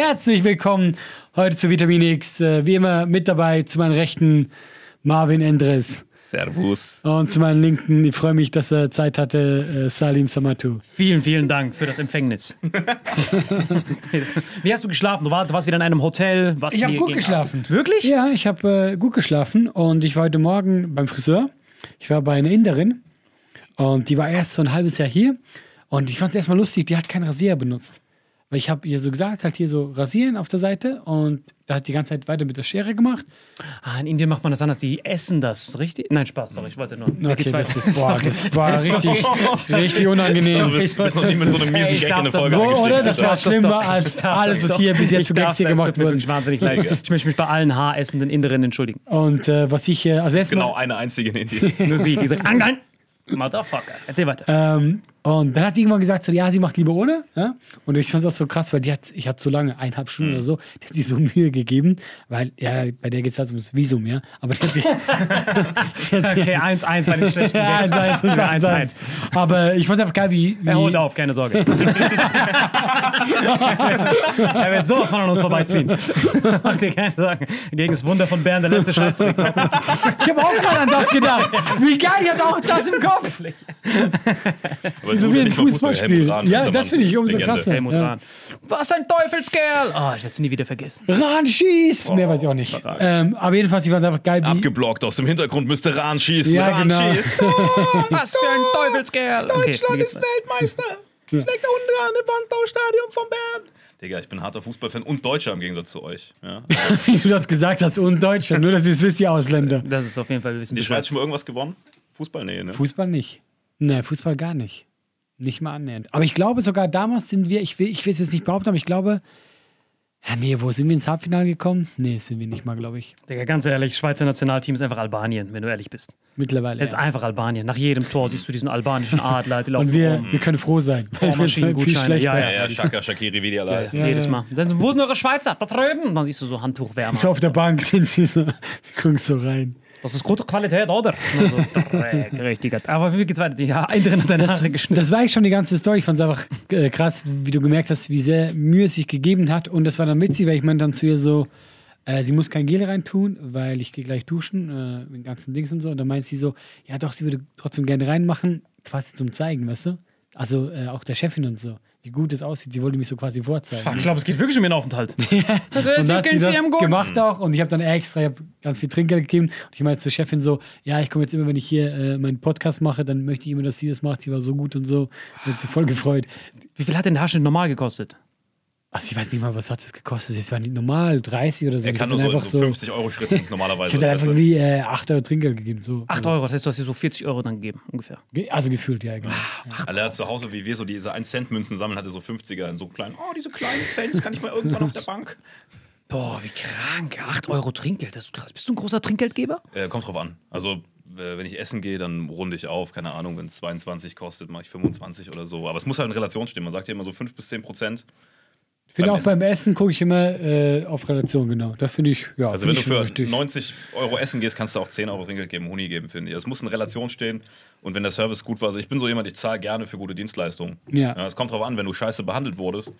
Herzlich willkommen heute zu Vitamin X. Äh, Wie immer mit dabei zu meinen Rechten Marvin Endres Servus. und zu meinen Linken, ich freue mich, dass er Zeit hatte, äh, Salim Samatu. Vielen, vielen Dank für das Empfängnis. Wie hast du geschlafen? Du, war, du warst wieder in einem Hotel. Was Ich habe gut geschlafen. ab? Wirklich? Ja, ich habe äh, gut geschlafen und ich war heute Morgen beim Friseur. Ich war bei einer Inderin und die war erst so ein halbes Jahr hier und ich fand es erstmal lustig, die hat keinen Rasierer benutzt. Weil ich habe ihr so gesagt, halt hier so rasieren auf der Seite und da hat die ganze Zeit weiter mit der Schere gemacht. Ah, in Indien macht man das anders. Die essen das, richtig? Nein, Spaß, sorry, ich wollte nur. Okay, das ist, boah, das war richtig, richtig unangenehm. Du bist, bist noch nie mit so einem miesen Ey, ich Gag in das Folge eingestiegen. oder? Das war schlimmer als alles, was hier bis jetzt darf Gags hier das, gemacht wurde. wirklich wahnsinnig leid. Ich möchte mich bei allen haaressenden Inderinnen entschuldigen. Und äh, was ich, äh, also erstmal, Genau, eine einzige in Indien. Nur sie, diese Angan. Motherfucker. Erzähl weiter. Ähm, und dann hat die irgendwann gesagt, so, ja, sie macht lieber ohne. Ja? Und ich fand das so krass, weil die hat, ich hatte so lange, eineinhalb Stunden oder so, die hat sich so Mühe gegeben, weil, ja, bei der geht es halt ums Visum, ja. Aber die hat sich, die hat sich Okay, 1-1 bei den schlechten ja, Gags. eins, eins, eins, eins. Aber ich fand es einfach geil, wie. wie Er holt auf, keine Sorge. er wird sowas von an uns vorbeiziehen. Mach dir keine Sorgen. Gegen das Wunder von Bern, der letzte Scheißdreck. Ich habe auch gerade an das gedacht. Wie geil, ich hatte auch das im Kopf. Aber So gut, wie ein Fußball, Fußballspiel. Rahn, Ja, das finde ich umso krasser. Helmut Ja. Rahn. Was ein Teufelskerl! Oh, ich werde es nie wieder vergessen. Ran schießt! Mehr weiß ich auch nicht. Ähm, aber jedenfalls, ich es einfach geil, wie. Abgeblockt aus dem Hintergrund müsste Rahn schießen. Ja, Rahn genau. schießt. Was für ein Teufelskerl! Deutschland ist Weltmeister. Schlägt da unten an im Wandbaustadion von Bern. Digga, ich bin harter Fußballfan und Deutscher im Gegensatz zu euch. Ja. wie du das gesagt hast, und Deutscher. Nur, dass ihr es wisst, ihr Ausländer. Das ist auf jeden Fall, wir wissen Die. Schweiz schon mal irgendwas gewonnen? Fußball? Nee, ne? Fußball nicht. Nee, Fußball gar nicht. Nicht mal annähernd. Aber ich glaube sogar damals sind wir, ich will, ich will es jetzt nicht behaupten, aber ich glaube, Ja, nee, wo sind wir ins Halbfinale gekommen? Nee, sind wir nicht mal, glaube ich. Digga, ganz ehrlich, Schweizer Nationalteam ist einfach Albanien, wenn du ehrlich bist. Mittlerweile. Es ist ja. einfach Albanien. Nach jedem Tor siehst du diesen albanischen Adler, die laufen Und wir, rum. wir können froh sein, weil wir sind viel schlechter. ja, Ja, ja, Shaka, Shakiri, wie die alle heißen. Ja, Jedes ja. Mal. Dann, wo sind eure Schweizer? Da drüben. Dann siehst du so Handtuchwärmer. So auf der Bank sind sie so, sie gucken so rein. Das ist gute Qualität, oder? So, Dreck, richtig. Aber wie geht's weiter? Ja, ein drin hat deine Das, Haare geschnitten. das war eigentlich schon die ganze Story. Ich fand es einfach äh, krass, wie du gemerkt hast, wie sehr Mühe es sich gegeben hat. Und das war dann witzig, weil ich meinte dann zu ihr so, äh, sie muss kein Gel reintun, weil ich gehe gleich duschen, äh, mit den ganzen Dings und so. Und dann meint sie so, ja doch, sie würde trotzdem gerne reinmachen, quasi zum Zeigen, weißt du? Also äh, auch der Chefin und so, wie gut es aussieht. Sie wollte mich so quasi vorzeigen. Fuck, ich glaube, es geht wirklich um ihren Aufenthalt. Also, Und dann hat sie das gemacht auch und ich habe dann extra, ich habe ganz viel Trinkgeld gegeben und ich meinte zur Chefin so, ja, ich komme jetzt immer, wenn ich hier äh, meinen Podcast mache, dann möchte ich immer, dass sie das macht, sie war so gut und so, und hat sie voll gefreut. Wie viel hat denn der Haarschnitt normal gekostet? Also ich weiß nicht mal, was hat es gekostet, es war nicht normal, 30 oder so. Er Ich kann nur so, einfach so 50 Euro Schritten normalerweise. Ich hätte einfach Das- irgendwie äh, 8 Euro Trinkgeld gegeben. So. 8 Euro, das heißt, du hast dir so 40 Euro dann gegeben, ungefähr. Ge- Also gefühlt, ja, genau. Alle hat zu Hause, wie wir so diese 1-Cent-Münzen sammeln, hatte so 50er in so kleinen. Oh, diese kleinen Cents kann ich mal irgendwann auf der Bank. Boah, wie krank. 8 Euro Trinkgeld, das ist krass. Bist du ein großer Trinkgeldgeber? Äh, kommt drauf an. Also, äh, wenn ich essen gehe, dann runde ich auf. Keine Ahnung, wenn es 22 kostet, mache ich 25 oder so. Aber es muss halt in Relation stehen. Man sagt ja immer so 5 bis 10 Prozent. Ich finde auch beim Essen gucke ich immer äh, auf Relation, genau. Da finde ich, ja, Also, wenn du für richtig. 90 Euro essen gehst, kannst du auch 10 Euro Trinkgeld geben, Huni geben, finde ich. Es muss in Relation stehen. Und wenn der Service gut war, also ich bin so jemand, ich zahle gerne für gute Dienstleistungen. Ja. Es kommt drauf an, wenn du scheiße behandelt wurdest,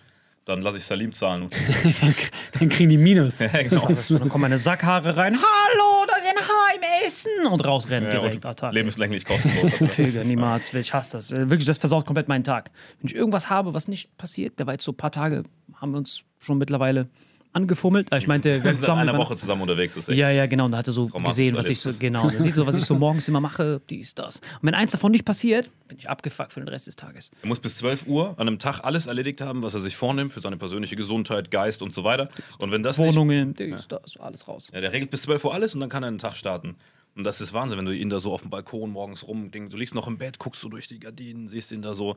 dann lasse ich Salim zahlen. Und dann, dann kriegen die Minus. ja, genau. Dann kommen meine Sackhaare rein. Hallo, da ist ein Haar im Essen. Und rausrennen Ja, direkt. und Attacke. lebenslänglich kostenlos. Niemals. Ich hasse das. Wirklich, das versaut komplett meinen Tag. Wenn ich irgendwas habe, was nicht passiert, der war jetzt so ein paar Tage, haben wir uns schon mittlerweile angefummelt. Ah, Ich meinte, wir sind seit zusammen. einer Woche zusammen unterwegs. Ist echt Ja, ja, genau. Und da hat er so gesehen, was ich so, genau, der sieht so, was ich so morgens immer mache, dies, das. Und wenn eins davon nicht passiert, bin ich abgefuckt für den Rest des Tages. Er muss bis 12 Uhr an einem Tag alles erledigt haben, was er sich vornimmt für seine persönliche Gesundheit, Geist und so weiter. Und wenn das nicht, Wohnungen, dies, das, alles raus. ja, der regelt bis 12 Uhr alles und dann kann er einen Tag starten. Und das ist Wahnsinn, wenn du ihn da so auf dem Balkon morgens rumdingst. Du liegst noch im Bett, guckst du durch die Gardinen, siehst ihn da so,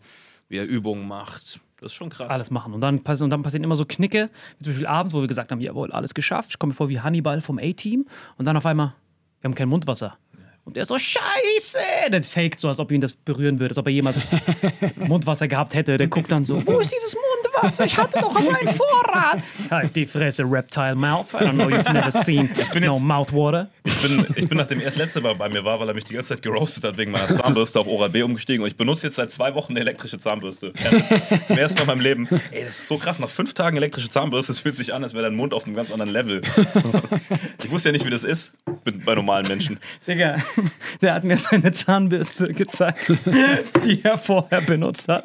wie er Übungen macht. Das ist schon krass. Alles machen. Und dann, und dann passieren immer so Knicke, wie zum Beispiel abends, wo wir gesagt haben, jawohl, alles geschafft. Ich komme mir vor wie Hannibal vom A-Team. Und dann auf einmal, wir haben kein Mundwasser. Und der so, scheiße! Der faked so, als ob ihn das berühren würde, als ob er jemals Mundwasser gehabt hätte. Der guckt dann so, wo ist dieses Mundwasser? Ich hatte doch so einen Vorrat. Halt die Fresse, Reptile Mouth. I don't know, you've never seen bin no jetzt- mouthwater. Ich bin, ich bin nachdem er das letzte Mal bei mir war, weil er mich die ganze Zeit geroastet hat wegen meiner Zahnbürste auf Oral-B umgestiegen. Und ich benutze jetzt seit zwei Wochen eine elektrische Zahnbürste. Ja, Zum ersten Mal in meinem Leben. Ey, das ist so krass. Nach fünf Tagen elektrische Zahnbürste, es fühlt sich an, als wäre dein Mund auf einem ganz anderen Level. Ich wusste ja nicht, wie das ist bei normalen Menschen. Digga, der hat mir seine Zahnbürste gezeigt, die er vorher benutzt hat.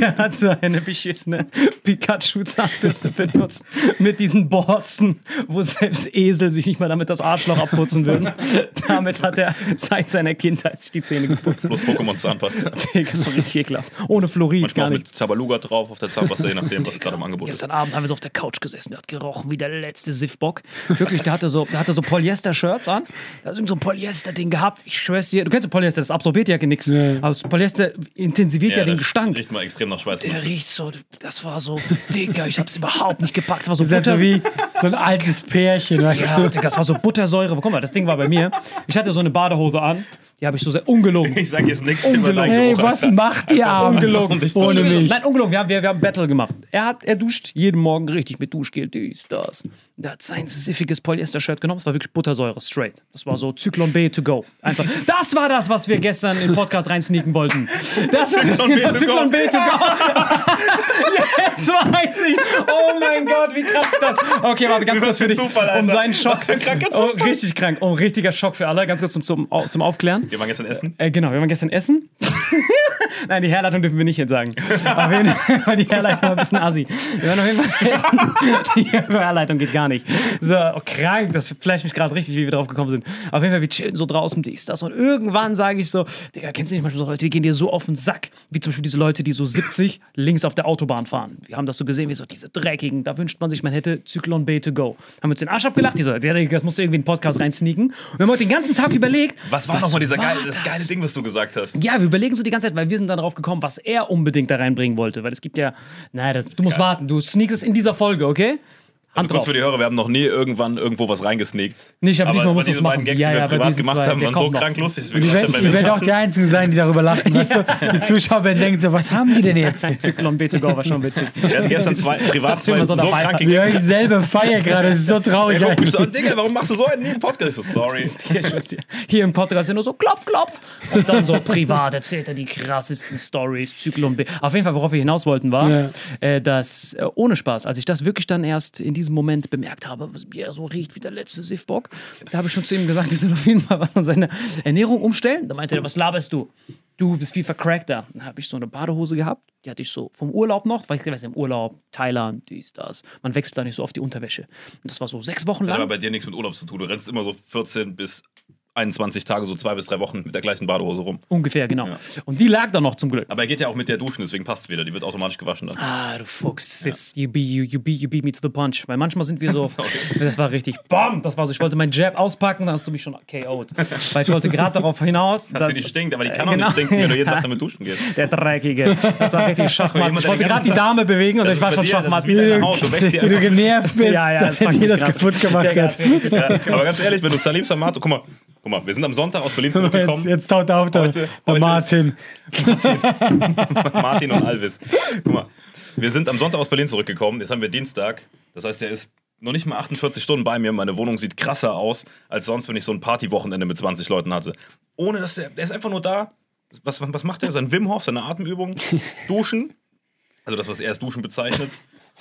Der hat so eine beschissene Pikachu-Zahnbürste benutzt. Mit diesen Borsten, wo selbst Esel sich nicht mal damit das Arschloch abputzen würden. Damit hat er seit seiner Kindheit sich die Zähne geputzt. Plus Pokémon-Zahnpasta. Digga, so richtig ekelhaft. Ohne Fluorid, Manchmal gar auch mit. Tabaluga drauf auf der Zahnpasta, je nachdem, was gerade im Angebot ist. Gestern Abend haben wir so auf der Couch gesessen, der hat gerochen wie der letzte Siffbock. Wirklich, der hatte so, der hatte so Polyester-Shirts an. Der hat irgend so ein Polyester-Ding gehabt. Ich schwör's dir, du kennst ja Polyester, das absorbiert ja nichts. Ja. Aber das Polyester intensiviert ja, den das Gestank. Riecht mal extrem nach Schweiß. Der riecht so, das war so, Digga, ich hab's überhaupt nicht gepackt. Das war so ist halt so Butter. wie so ein altes Pärchen, weißt Ja, du? Digga, das war so Buttersäure. Guck mal, das Ding war bei mir. Ich hatte so eine Badehose an. Die habe ich so sehr ungelogen. Ich sag jetzt nichts über deinen Ey, Geruch. was macht ihr abends ungelogen, so ohne mich? Nein, ungelogen, wir haben, wir, wir haben Battle gemacht. Er, hat, er duscht jeden Morgen richtig mit Duschgel, dies, das. Der hat sein siffiges Polyester-Shirt genommen. Es war wirklich Buttersäure, straight. Das war so Zyklon B to go. Einfach. Das war das, was wir gestern im Podcast reinsneaken wollten. Das war Zyklon B to go. Zyklon B to go. Jetzt weiß ich. Oh mein Gott, wie krass ist das? Okay, warte, ganz kurz für dich. Zufall, um seinen Schock. Oh, richtig krank. Oh, richtiger Schock für alle. Ganz kurz zum, zum, zum Aufklären. Wir waren gestern essen. Äh, genau, wir waren gestern essen. Nein, die Herleitung dürfen wir nicht jetzt sagen. Auf jeden Fall, weil die Herleitung war ein bisschen assi. Wir waren auf jeden Fall essen. Die Herleitung geht gar nicht. So, oh, krank, das flasht mich gerade richtig, wie wir drauf gekommen sind. Auf jeden Fall, wir chillen so draußen, dies, das. Und irgendwann sage ich so, Digga, kennst du nicht manchmal so Leute, die gehen dir so auf den Sack, wie zum Beispiel diese Leute, die so 70 links auf der Autobahn fahren. Wir haben das so gesehen, wie so diese dreckigen, da wünscht man sich, man hätte Zyklon B to go. Haben uns den Arsch abgelacht, die so, das musst du irgendwie in den Podcast reinsneaken. Und wir haben heute den ganzen Tag überlegt, Was war nochmal dieser geile, das geile Ding, was du gesagt hast? ja, wir überlegen so die ganze Zeit, weil wir sind dann drauf gekommen, was er unbedingt da reinbringen wollte. Weil es gibt ja, naja, das, du musst warten, du sneakst es in dieser Folge, okay? Hand kurz drauf. für die Hörer, wir haben noch nie irgendwann irgendwo was reingesneakt. Nicht, aber diesmal muss du's machen. beiden Gags, Ja, die wir ja, privat gemacht zwei, haben, waren so noch. krank lustig. Ihr werdet, ihr werdet auch die Einzigen sein, die darüber lachen. Weißt du? Die Zuschauer werden denken so, was haben die denn jetzt? Zyklon B2Go war schon witzig. Wir hatten gestern zwei, privat zwei so so, kranke Gags. ich selber feiern gerade. Das ist so traurig. Ey, guck mich so Digga, warum machst du so einen nie im Podcast? Ich so, sorry. Hier, ich im Podcast sind nur so klopf, klopf. Und dann so privat erzählt er die krassesten Stories, Zyklon B. Auf jeden Fall, worauf wir hinaus wollten, war, Ja. äh, dass äh, ohne Spaß, als ich das wirklich dann erst in diesem Moment bemerkt habe, was mir so riecht wie der letzte Siffbock, da habe ich schon zu ihm gesagt, ich soll auf jeden Fall was an seine Ernährung umstellen. Da meinte er, was laberst du? Du bist viel vercrackter. Dann habe ich so eine Badehose gehabt, die hatte ich so vom Urlaub noch, weil ich weiß, im Urlaub, Thailand, dies, das. Man wechselt da nicht so oft die Unterwäsche. Und das war so sechs Wochen Das hat lang. aber bei dir nichts mit Urlaub zu tun. Du rennst immer so 14 bis 21 Tage, so zwei bis drei Wochen mit der gleichen Badehose rum. Ungefähr, genau. Und die lag da noch zum Glück. Aber er geht ja auch mit der duschen, deswegen passt es wieder. Die wird automatisch gewaschen dann. Ah, du Fuchs. Ist, you, beat, you, you, beat, you beat me to the punch. Weil manchmal sind wir so. Das war richtig. BAM! Das war so. Ich wollte meinen Jab auspacken, dann hast du mich schon KO'd. Weil ich wollte gerade darauf hinaus. Dass dass- sie nicht stinkt, aber die kann Äh, auch genau. nicht stinken, wenn du jeden Tag damit duschen gehst. Der Dreckige. Das war richtig Schachmatt. Ich wollte gerade die Dame bewegen und Das ich war schon dir, Schachmatt. wie. Du genervt bist, Ja, ja, dass das er dir das kaputt gemacht Ja, hat. ja, Aber ganz ehrlich, wenn du Salim Samato, guck mal, guck mal, wir sind am Sonntag aus Berlin Jetzt, zurückgekommen. jetzt taucht auf der, Heute- heute Martin. Martin und Alvis. Guck mal, wir sind am Sonntag aus Berlin zurückgekommen. Jetzt haben wir Dienstag. Das heißt, er ist noch nicht mal 48 Stunden bei mir. Meine Wohnung sieht krasser aus, als sonst, wenn ich so ein Partywochenende mit 20 Leuten hatte. Ohne dass der, der ist einfach nur da. Was, was macht er? Sein Wim Hof, seine Atemübung, duschen. Also das, was er als Duschen bezeichnet.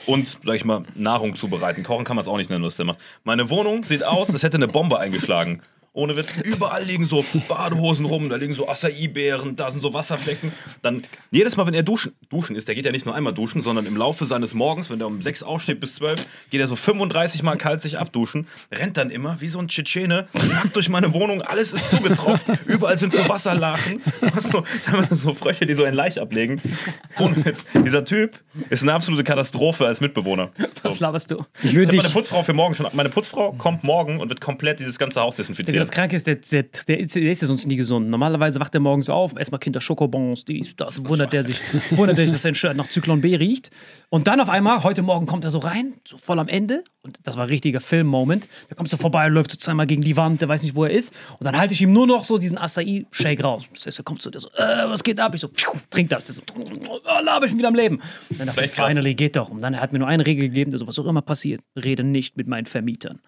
Und, sag ich mal, Nahrung zubereiten. Kochen kann man es auch nicht nennen, was der macht. Meine Wohnung sieht aus, als hätte eine Bombe eingeschlagen. Ohne Witz. Überall liegen so Badehosen rum, da liegen so Acai-Beeren, da sind so Wasserflecken. Dann jedes Mal, wenn er duschen, duschen ist, der geht ja nicht nur einmal duschen, sondern im Laufe seines Morgens, wenn der um 6 aufsteht bis 12, geht er so 35 Mal kalt sich abduschen, rennt dann immer wie so ein Tschetschene, nackt durch meine Wohnung, alles ist zugetropft, überall sind so Wasserlachen, so, teilweise so Frösche, die so ein Leich ablegen. Ohne Witz. Dieser Typ ist eine absolute Katastrophe als Mitbewohner. Was laberst du? Ich würde meine Putzfrau für morgen schon. Meine Putzfrau kommt morgen und wird komplett dieses ganze Haus desinfizieren. Das Kranke ist, der, der, der, ist, der ist ja sonst nie gesund. Normalerweise wacht er morgens auf, erstmal Kinder Schokobons, dies, das, wundert er sich, wundert er sich, dass sein Shirt nach Zyklon B riecht. Und dann auf einmal, heute Morgen kommt er so rein, so voll am Ende. Und das war ein richtiger Film-Moment. Der kommt so vorbei, läuft so zweimal gegen die Wand, der weiß nicht, wo er ist. Und dann halte ich ihm nur noch so diesen Acai-Shake raus. Das heißt, er kommt so, der so, äh, was geht ab? Ich so, trink das. Der so, oh, laber ich bin wieder am Leben. Und dann dachte ich, finally geht doch. Und dann er hat mir nur eine Regel gegeben, der so, was auch immer passiert, rede nicht mit meinen Vermietern.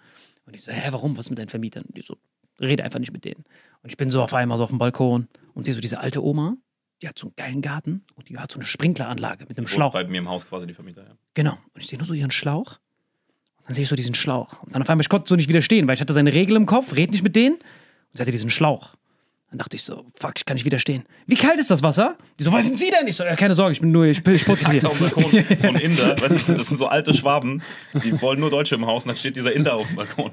Und ich so, hä, warum? Was mit deinen Vermietern? Und die so, rede einfach nicht mit denen. Und ich bin so auf einmal so auf dem Balkon und sehe so diese alte Oma, die hat so einen geilen Garten und die hat so eine Sprinkleranlage mit einem Schlauch. Bei mir im Haus quasi die Vermieter. Ja. Genau. Und ich sehe nur so ihren Schlauch. Und dann sehe ich so diesen Schlauch. Und dann auf einmal, ich konnte so nicht widerstehen, weil ich hatte seine Regel im Kopf, red nicht mit denen. Und sie hatte diesen Schlauch. Dann dachte ich so, fuck, ich kann nicht widerstehen. Wie kalt ist das Wasser? Die so, was sind Sie denn? Ich so, ja, keine Sorge, ich bin nur, ich, ich putze hier. Auf dem Balkon, so ein Inder, weißt du, das sind so alte Schwaben, die wollen nur Deutsche im Haus und dann steht dieser Inder auf dem Balkon.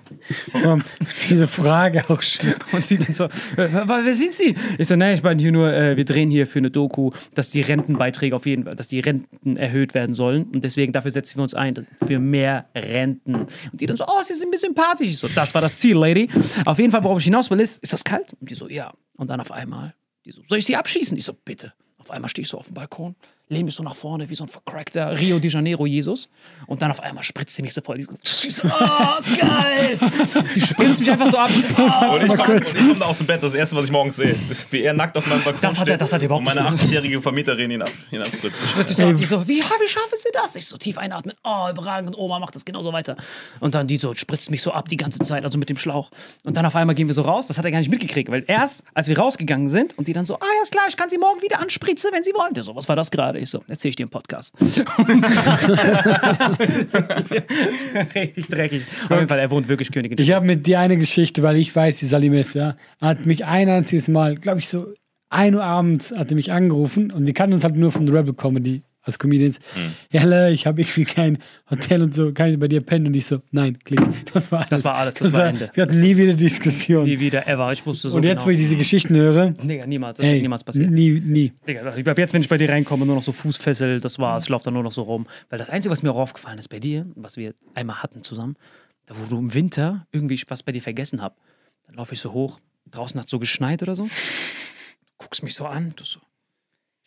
diese Frage auch schon. Und sie dann so, äh, wer sind Sie? Ich so, nee, ich bin hier nur, äh, wir drehen hier für eine Doku, dass die Rentenbeiträge auf jeden Fall, dass die Renten erhöht werden sollen. Und deswegen dafür setzen wir uns ein, für mehr Renten. Und die dann so, oh, Sie sind mir sympathisch. Ich so, das war das Ziel, Lady. Auf jeden Fall, worauf ich hinaus will, ist, ist das kalt? Und die so, ja. Und dann auf einmal, die so, soll ich sie abschießen? Ich so, bitte. Auf einmal stehe ich so auf dem Balkon, lehne mich so nach vorne wie so ein vercrackter Rio de Janeiro Jesus. Und dann auf einmal spritzt sie mich so voll. Die so, ich oh, geil. Die spritzt mich einfach so ab. Ich so, oh, Und ich komme komm da aus dem Bett, das erste, was ich morgens sehe, ist, wie er nackt auf meinem Balkon Das hat er- steht das hat er überhaupt und meine nicht gemacht. 80-jährige Vermieterin ihn, ab, ihn abspritzt. Spritzt sich so ab. Die so, wie, wie schaffen Sie das? Ich so tief einatmen. Oh, überragend. Und Oma macht das genauso weiter. Und dann die so spritzt mich so ab die ganze Zeit, also mit dem Schlauch. Und dann auf einmal gehen wir so raus. Das hat er gar nicht mitgekriegt, weil erst, als wir rausgegangen sind und die dann so, ah, ja, ist klar, ich kann Sie morgen wieder anspritzen, wenn Sie wollen. Der so, was war das gerade? Ich so, erzähl ich dir im Podcast. Richtig dreckig. Auf jeden Fall, er wohnt wirklich Königin. Ich habe mit dir eine Geschichte, weil ich weiß, wie Salim ist, ja. Er hat mich ein einziges Mal, glaube ich, so 1 Uhr abends hat er mich angerufen und wir kannten uns halt nur von Rebel Comedy als Comedians. Hm. Ja, Leute, ich habe irgendwie kein Hotel und so, kann ich bei dir pennen? Und ich so, nein, klick. Das war alles. Das war alles, das war Ende. Wir hatten nie wieder Diskussion. Nie wieder ever. Ich wusste so und jetzt, genau. wo ich diese Geschichten höre, Digga, niemals. Das ey, niemals passieren. nie, nie. Digga, ich bleib jetzt, wenn ich bei dir reinkomme, nur noch so Fußfessel, das war's. Ich laufe da nur noch so rum. Weil das Einzige, was mir auch aufgefallen ist bei dir, was wir einmal hatten zusammen, da wo du im Winter irgendwie was bei dir vergessen hab, dann laufe ich so hoch, draußen hat so geschneit oder so, guckst mich so an, du so,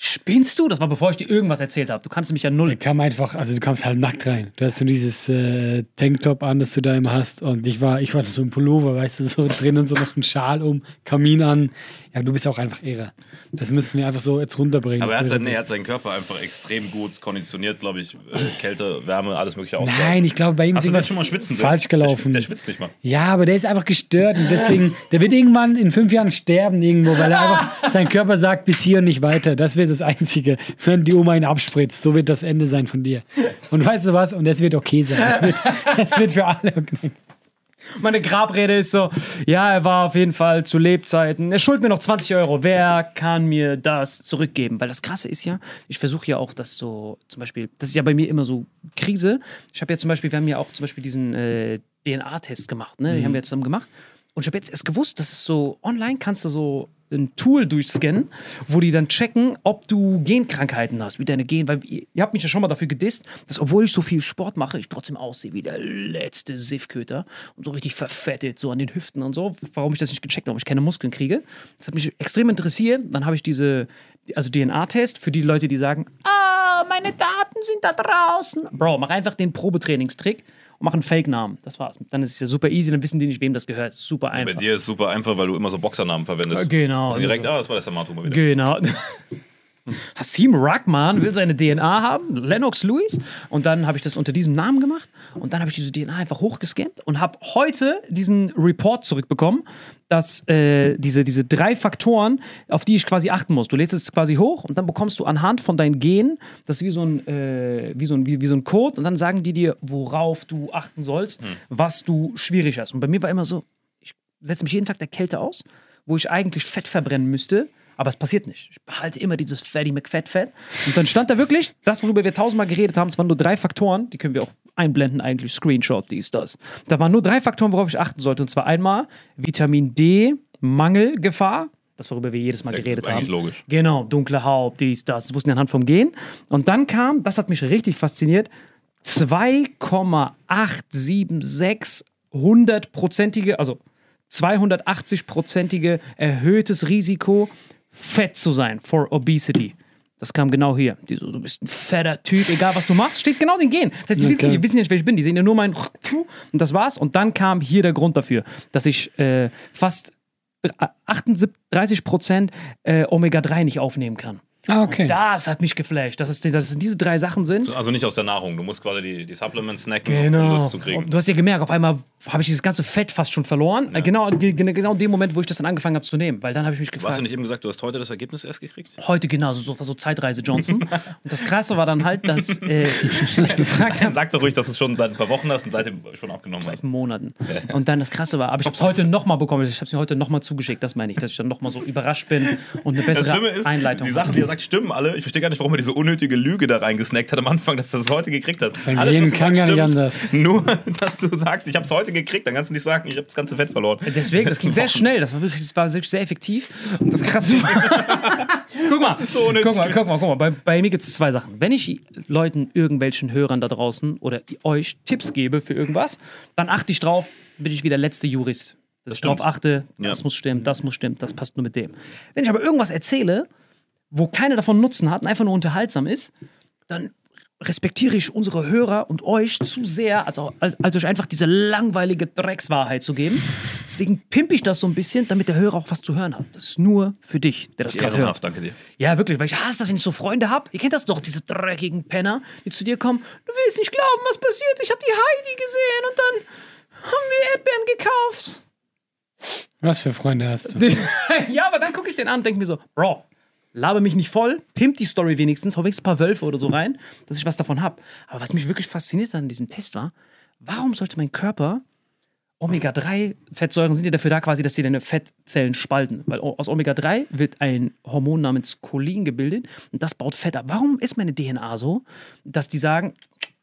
Spinnst du? Das war bevor ich dir irgendwas erzählt habe. Du kannst mich ja null. Ich kam einfach, also du kamst halt nackt rein. Du hast so dieses äh, Tanktop an, das du da immer hast. Und ich war, ich war so im Pullover, weißt du, so drin und so noch ein Schal um, Kamin an. Ja, du bist auch einfach Ehre. Das müssen wir einfach so jetzt runterbringen. Aber er hat, seinen, das- er hat seinen Körper einfach extrem gut konditioniert, glaube ich. Äh, Kälte, Wärme, alles mögliche aus. Nein, ich glaube, bei ihm ist das schon mal schwitzen sehen? falsch Der gelaufen. schwitzt, der schwitzt nicht mal. Ja, aber der ist einfach gestört und deswegen, der wird irgendwann in fünf Jahren sterben irgendwo, weil er einfach, sein Körper sagt bis hier und nicht weiter. Das wird das Einzige, wenn die Oma ihn abspritzt. So wird das Ende sein von dir. Und weißt du was? Und es wird okay sein. Es wird, es wird für alle okay. Meine Grabrede ist so, ja, er war auf jeden Fall zu Lebzeiten. Er schuldet mir noch 20 Euro. Wer kann mir das zurückgeben? Weil das Krasse ist ja, ich versuche ja auch das so, zum Beispiel, das ist ja bei mir immer so Krise. Ich habe ja zum Beispiel, wir haben ja auch zum Beispiel diesen äh, DNA-Test gemacht, ne? Den haben wir zusammen gemacht. Und ich habe jetzt erst gewusst, dass es so online kannst du so ein Tool durchscannen, wo die dann checken, ob du Genkrankheiten hast, wie deine Gen, weil ihr, ihr habt mich ja schon mal dafür gedisst, dass obwohl ich so viel Sport mache, ich trotzdem aussehe wie der letzte Siffköter und so richtig verfettet, so an den Hüften und so, warum ich das nicht gecheckt habe, ob ich keine Muskeln kriege. Das hat mich extrem interessiert. Dann habe ich diese, also DNA-Test für die Leute, die sagen, ah, meine Daten sind da draußen. Bro, mach einfach den Probetrainingstrick und mach einen Fake-Namen. Das war's. Dann ist es ja super easy, dann wissen die nicht, wem das gehört. Super Bei einfach. dir ist super einfach, weil du immer so Boxernamen verwendest. Genau. Also direkt, ah, das war der Samato mal wieder. Genau. Hasim Rahman will seine DNA haben, Lennox Lewis. Und dann habe ich das unter diesem Namen gemacht. Und dann habe ich diese DNA einfach hochgescannt und habe heute diesen Report zurückbekommen, dass äh, diese, diese drei Faktoren, auf die ich quasi achten muss. Du lädst es quasi hoch und dann bekommst du anhand von deinen Genen, das ist wie so ein, äh, wie so ein, wie, wie so ein Code, und dann sagen die dir, worauf du achten sollst, was du schwierig hast. Und bei mir war immer so, ich setze mich jeden Tag der Kälte aus, wo ich eigentlich Fett verbrennen müsste, aber es passiert nicht. Ich behalte immer dieses Fatty McFat-Fett. Und dann stand da wirklich, das, worüber wir tausendmal geredet haben, es waren nur drei Faktoren, die können wir auch einblenden, eigentlich Screenshot, dies, das. Da waren nur drei Faktoren, worauf ich achten sollte. Und zwar einmal Vitamin D, Mangelgefahr, das, worüber wir jedes Mal Das ist geredet haben. logisch. Genau, dunkle Haut, dies, das. Das wussten wir anhand vom Gen. Und dann kam, das hat mich richtig fasziniert, 2,876 hundertprozentige, also 280-prozentige erhöhtes Risiko, fett zu sein for obesity. Das kam genau hier. Die so, du bist ein fetter Typ, egal was du machst, steht genau den Gen. Das heißt, die, Okay. wissen, die wissen ja nicht, wer ich bin. Die sehen ja nur mein und das war's. Und dann kam hier der Grund dafür, dass ich äh, fast 38 Prozent äh, Omega-3 nicht aufnehmen kann. Ah, okay. Das hat mich geflasht, dass es, dass es diese drei Sachen sind. Also nicht aus der Nahrung. Du musst quasi die, die Supplements snacken, um das zu kriegen. Und Du hast ja gemerkt, auf einmal habe ich dieses ganze Fett fast schon verloren. Äh, Genau, ge- ge- genau in dem Moment, wo ich das dann angefangen habe zu nehmen. Weil dann habe ich mich Hast gefragt, du nicht eben gesagt, du hast heute das Ergebnis erst gekriegt? heute genau, so, so Zeitreise Johnson. und das Krasse war dann halt, dass äh, ich gefragt habe, Sag doch ruhig, dass du es schon seit ein paar Wochen hast und seitdem schon abgenommen hast. seit Monaten. Und dann das Krasse war, aber ich habe es heute nochmal bekommen. Ich habe es mir heute nochmal zugeschickt, das meine ich, dass ich dann nochmal so überrascht bin und eine bessere ist, Einleitung die Sachen, die er sagt, stimmen alle. Ich verstehe gar nicht, warum er diese unnötige Lüge da reingesnackt hat am Anfang, dass er das heute gekriegt hat. Sein Alles, Gehirn kann sagst, gar nicht anders. Nur, dass du sagst, ich habe es heute gekriegt, dann kannst du nicht sagen, ich habe das ganze Fett verloren. Deswegen, das ging sehr schnell. Das war wirklich, das war wirklich sehr effektiv. Und das krasse guck mal, so unnötig guck mal, gewesen. guck mal, guck mal. Bei, bei mir gibt es zwei Sachen. Wenn ich Leuten, irgendwelchen Hörern da draußen oder euch Tipps gebe für irgendwas, dann achte ich drauf, bin ich wieder letzte Jurist. Dass ich stimmt. drauf achte, das Ja. muss stimmen, das muss stimmen, das passt nur mit dem. Wenn ich aber irgendwas erzähle, wo keiner davon Nutzen hat und einfach nur unterhaltsam ist, dann respektiere ich unsere Hörer und euch zu sehr, als, auch, als, als euch einfach diese langweilige Dreckswahrheit zu geben. Deswegen pimpe ich das so ein bisschen, damit der Hörer auch was zu hören hat. Das ist nur für dich, der das gerade hört. Danke dir. Ja, wirklich, weil ich hasse das, wenn ich so Freunde habe. Ihr kennt das doch, diese dreckigen Penner, die zu dir kommen. Du willst nicht glauben, was passiert. Ich habe die Heidi gesehen und dann haben wir Erdbeeren gekauft. Was für Freunde hast du? ja, aber dann gucke ich den an und denke mir so, Bro, labe mich nicht voll, pimp die Story wenigstens, hau wenigstens ein paar Wölfe oder so rein, dass ich was davon habe. Aber was mich wirklich fasziniert an diesem Test war, warum sollte mein Körper Omega-3-Fettsäuren sind ja dafür da quasi, dass sie deine Fettzellen spalten. Weil aus Omega-3 wird ein Hormon namens Cholin gebildet und das baut Fett ab. Warum ist meine DNA so, dass die sagen,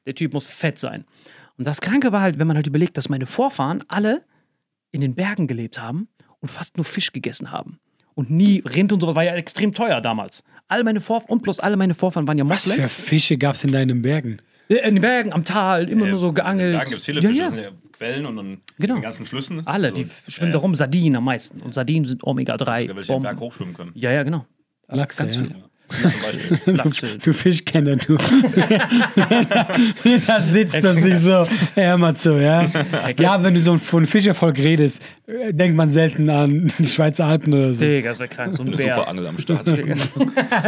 der Typ muss fett sein? Und das Kranke war halt, wenn man halt überlegt, dass meine Vorfahren alle in den Bergen gelebt haben und fast nur Fisch gegessen haben. Und nie Rind und sowas war ja extrem teuer damals. All meine Vorfahren und plus alle meine Vorfahren waren ja Was für Moslems. Fische gab es in deinen Bergen? Äh, In den Bergen, am Tal, immer nur so geangelt. Da gibt es viele ja, Fische, ja. sind ja Quellen und dann Genau. diesen ganzen Flüssen. Alle, die schwimmen ja, da rum, Sardinen am meisten. Und Sardinen sind Sogar Omega-3. welche den Berg hochschwimmen können. Ja, ja, genau. Lachse, Ganz ja. viele. Zum Beispiel. Du, du Fischkenner, du. da sitzt und sich so, hör mal zu, ja. Ja, wenn du so von Fischervolk redest, denkt man selten an die Schweizer Alpen oder so. Digga, das wäre krank. So ein Bär. super Angel am Start.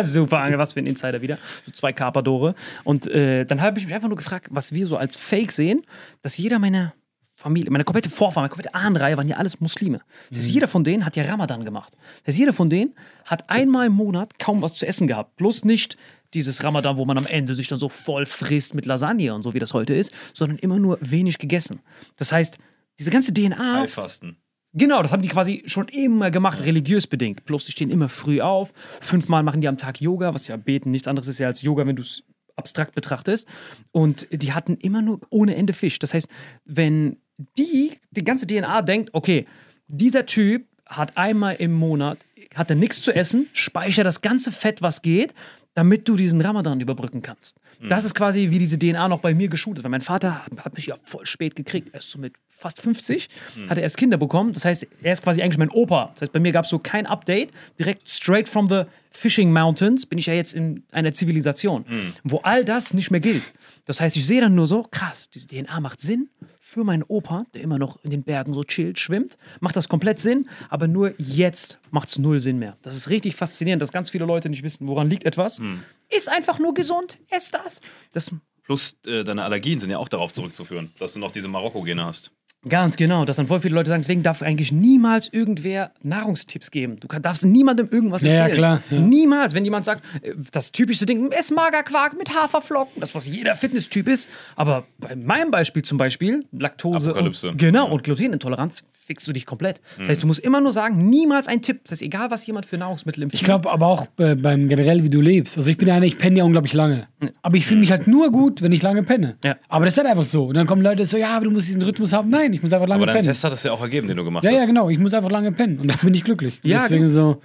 Super Angel, was für ein Insider wieder. So zwei Carpadore. Und äh, dann habe ich mich einfach nur gefragt, was wir so als Fake sehen, dass jeder meiner Familie, meine komplette Vorfahren, meine komplette Ahnenreihe waren ja alles Muslime. Das heißt, jeder von denen hat ja Ramadan gemacht. Das heißt, jeder von denen hat einmal im Monat kaum was zu essen gehabt. Bloß nicht dieses Ramadan, wo man am Ende sich dann so voll frisst mit Lasagne und so, wie das heute ist, sondern immer nur wenig gegessen. Das heißt, diese ganze DNA Heilfasten. Genau, das haben die quasi schon immer gemacht, religiös bedingt. Bloß die stehen immer früh auf. Fünfmal machen die am Tag Yoga, was ja beten nichts anderes ist ja als Yoga, wenn du es abstrakt betrachtest. Und die hatten immer nur ohne Ende Fisch. Das heißt, wenn die, die ganze DNA denkt, okay, dieser Typ hat einmal im Monat, hat er nichts zu essen, speichert das ganze Fett, was geht, damit du diesen Ramadan überbrücken kannst. Das ist quasi wie diese DNA noch bei mir geschult ist, weil mein Vater hat mich ja voll spät gekriegt, erst so mit fast 50, hat er erst Kinder bekommen. Das heißt, er ist quasi eigentlich mein Opa. Das heißt, bei mir gab es so kein Update. Direkt straight from the Fishing Mountains bin ich ja jetzt in einer Zivilisation, wo all das nicht mehr gilt. Das heißt, ich sehe dann nur so, krass, diese DNA macht Sinn für meinen Opa, der immer noch in den Bergen so chillt, schwimmt, macht das komplett Sinn, aber nur jetzt macht es null Sinn mehr. Das ist richtig faszinierend, dass ganz viele Leute nicht wissen, woran liegt etwas. Ist einfach nur gesund, ess das. Das Plus äh, deine Allergien sind ja auch darauf zurückzuführen, dass du noch diese Marokko-Gene hast. Ganz genau, dass dann voll viele Leute sagen, deswegen darf eigentlich niemals irgendwer Nahrungstipps geben. Du kann, darfst niemandem irgendwas Ja, ja, empfehlen. klar, ja. Niemals, wenn jemand sagt, äh, das typischste Ding, ess Magerquark mit Haferflocken, das was jeder Fitnesstyp ist. Aber bei meinem Beispiel zum Beispiel, Laktose Apokalypse. und, genau, und Glutenintoleranz, fixst du dich komplett. Das heißt, du musst immer nur sagen, niemals ein Tipp. Das heißt, egal was jemand für Nahrungsmittel empfiehlt. Ich glaube aber auch äh, beim generell, wie du lebst. Also ich bin einer, ich penne ja unglaublich lange. Aber ich fühle mich halt nur gut, wenn ich lange penne. Ja. Aber das ist halt einfach so. Und dann kommen Leute so, ja, aber du musst diesen Rhythmus haben. Nein, ich muss einfach lange Aber dein pennen. Test hat es ja auch ergeben, den du gemacht Ja, hast. ja, genau. Ich muss einfach lange pennen. Und dann bin ich glücklich. Ja, Deswegen so.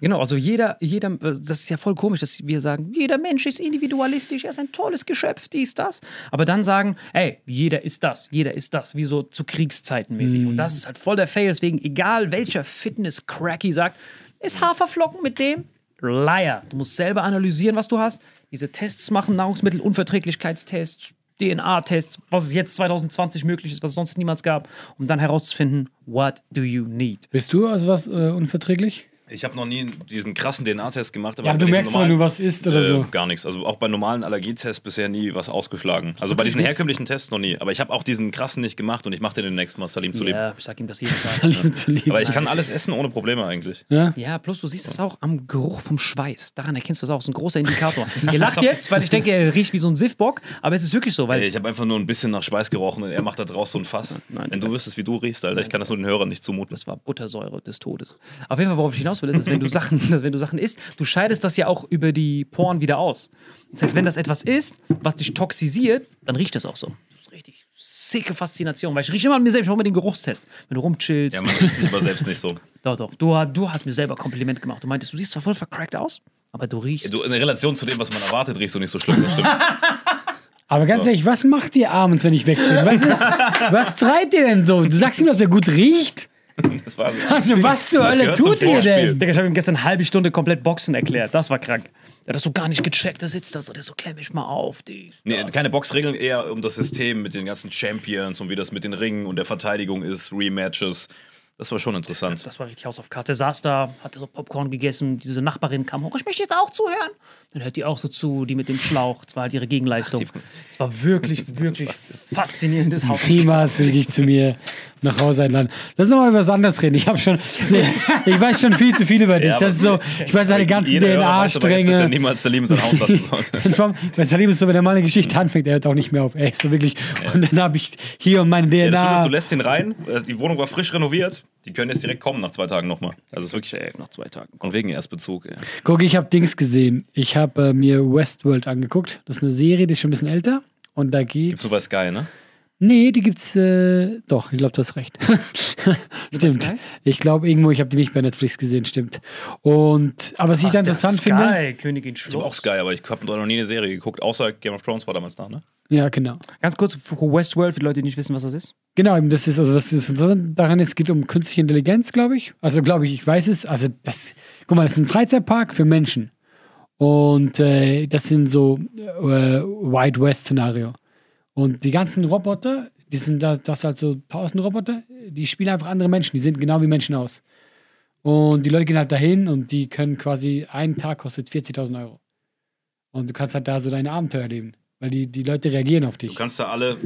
Genau, also jeder, jeder, äh, das ist ja voll komisch, dass wir sagen, jeder Mensch ist individualistisch, er ist ein tolles Geschöpf, dies, das. Aber dann sagen, ey, jeder ist das, jeder ist das, wie so zu Kriegszeiten mäßig. Und das ist halt voll der Fail. Deswegen, egal welcher Fitness-Cracky sagt, ist Haferflocken mit dem? Liar. Du musst selber analysieren, was du hast. Diese Tests machen, Nahrungsmittelunverträglichkeitstests, DNA-Tests, was es jetzt 2020 möglich ist, was es sonst niemals gab, um dann herauszufinden, what do you need? Bist du also was äh, unverträglich? Ich habe noch nie diesen krassen DNA-Test gemacht. Ja, aber du merkst, wenn du was isst oder äh, so. Gar nichts. Also auch bei normalen Allergietests bisher nie was ausgeschlagen. Also bei diesen herkömmlichen Tests noch nie. Aber ich habe auch diesen krassen nicht gemacht und ich mache den demnächst mal Salim zu lieben. Ja, ich sag ihm das jeden Tag. Salim zu lieben. Aber ich kann alles essen ohne Probleme eigentlich. ja? Ja, plus du siehst das auch am Geruch vom Schweiß. Daran erkennst du das auch. Das ist ein großer Indikator. Ihr lacht jetzt, weil ich denke, er riecht wie so ein Siffbock, aber es ist wirklich so, weil Ey, ich habe einfach nur ein bisschen nach Schweiß gerochen und er macht da draus so ein Fass. Nein, Wenn du wüsstest, wie du riechst, Alter, ich kann das nur den Hörern nicht zumuten. das war Buttersäure des Todes. Auf jeden Fall, worauf ich hinaus will, ist, dass wenn du Sachen, dass wenn du Sachen isst, du scheidest das ja auch über die Poren wieder aus. Das heißt, wenn das etwas ist, was dich toxisiert, dann riecht das auch so. Das ist richtig sicke Faszination, weil ich rieche immer an mir selbst, ich mache immer den Geruchstest. Wenn du rumchillst. Ja, man riecht sich aber selbst nicht so. doch, doch. Du, du hast mir selber Kompliment gemacht. Du meintest, du siehst zwar voll vercrackt aus, aber du riechst. Du, in Relation zu dem, was man erwartet, riechst du nicht so schlimm. Das stimmt. Aber ganz ehrlich, was macht ihr abends, wenn ich weg bin? Was, ist, was treibt ihr denn so? Du sagst ihm, dass er gut riecht? Das war Also, was zur Hölle tut ihr denn? Digga, ich habe ihm gestern eine halbe Stunde komplett Boxen erklärt. Das war krank. Er hat das so gar nicht gecheckt. Da sitzt da so, der so, klemm mich mal auf. Die, Nee, keine Boxregeln, eher um das System mit den ganzen Champions und wie das mit den Ringen und der Verteidigung ist, Rematches. Das war schon interessant. Das war richtig Haus auf Karte. Er saß da, hatte so Popcorn gegessen. Diese Nachbarin kam hoch. Ich möchte jetzt auch zuhören. Dann hört die auch so zu, die mit dem Schlauch. Das war halt ihre Gegenleistung. Es war wirklich, wirklich faszinierendes Haus. Will ich dich zu mir nach Hause einladen. Lass uns mal über was anderes reden. Ich habe schon, ich weiß schon viel zu viel über dich. Ja, das ist so, ich weiß deine ganzen er DNA-Stränge. niemals Salim in sein Haus lassen sollte. Bei Salim ist so, wenn er mal eine Geschichte anfängt, er hört auch nicht mehr auf. Er ist so wirklich. Und dann habe ich hier meine Ja, das Schlimme ist, DNA. du lässt ihn rein, äh, die Wohnung war frisch renoviert, die können jetzt direkt kommen nach zwei Tagen nochmal. Also es ist wirklich Safe, nach zwei Tagen. und wegen Erstbezug. Ja. Guck, ich habe Dings gesehen. Ich habe äh, mir Westworld angeguckt. Das ist eine Serie, die ist schon ein bisschen älter. Und da geht's. Gibt's nur bei Sky, ne? Nee, die gibt's äh, doch, ich glaube, du hast recht. stimmt. Ich glaube irgendwo, ich habe die nicht bei Netflix gesehen, stimmt. Und aber was ich da interessant Sky, finde. Königin Ich habe auch. Sky, aber ich habe noch nie eine Serie geguckt, außer Game of Thrones war damals nach, ne? Ja, genau. Ganz kurz Westworld, für die Leute, die nicht wissen, was das ist. Genau, eben das ist, also was ist interessant daran ist, es geht um künstliche Intelligenz, glaube ich. Also glaube ich, ich weiß es. Also das, guck mal, das ist ein Freizeitpark für Menschen. Und äh, das sind so äh, Wild West-Szenario. Und die ganzen Roboter, die sind das, das halt so tausend Roboter, die spielen einfach andere Menschen, die sehen genau wie Menschen aus. Und die Leute gehen halt dahin und die können quasi, einen Tag kostet 40.000 Euro. Und du kannst halt da so deine Abenteuer erleben, weil die, die Leute reagieren auf Du dich. kannst da alle,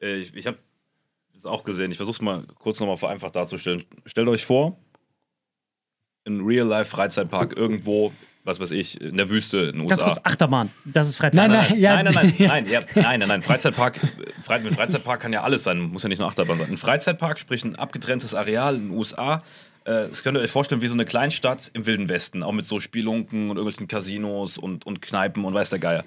äh, ich, ich habe es auch gesehen, ich versuche es mal kurz nochmal vereinfacht darzustellen. Stellt euch vor, ein Real-Life-Freizeitpark irgendwo, was weiß ich, in der Wüste in den Ganz USA. kurz, Achterbahn. Das ist Freizeit. Nein, nein, ja, nein, nein, nein, nein, ja, nein, nein, nein. Freizeitpark, Fre mit Freizeitpark kann ja alles sein, muss ja nicht nur Achterbahn sein. Ein Freizeitpark, sprich ein abgetrenntes Areal in den USA. äh, Das könnt ihr euch vorstellen wie so eine Kleinstadt im Wilden Westen, auch mit so Spielunken und irgendwelchen Casinos und, und Kneipen und weiß der Geier.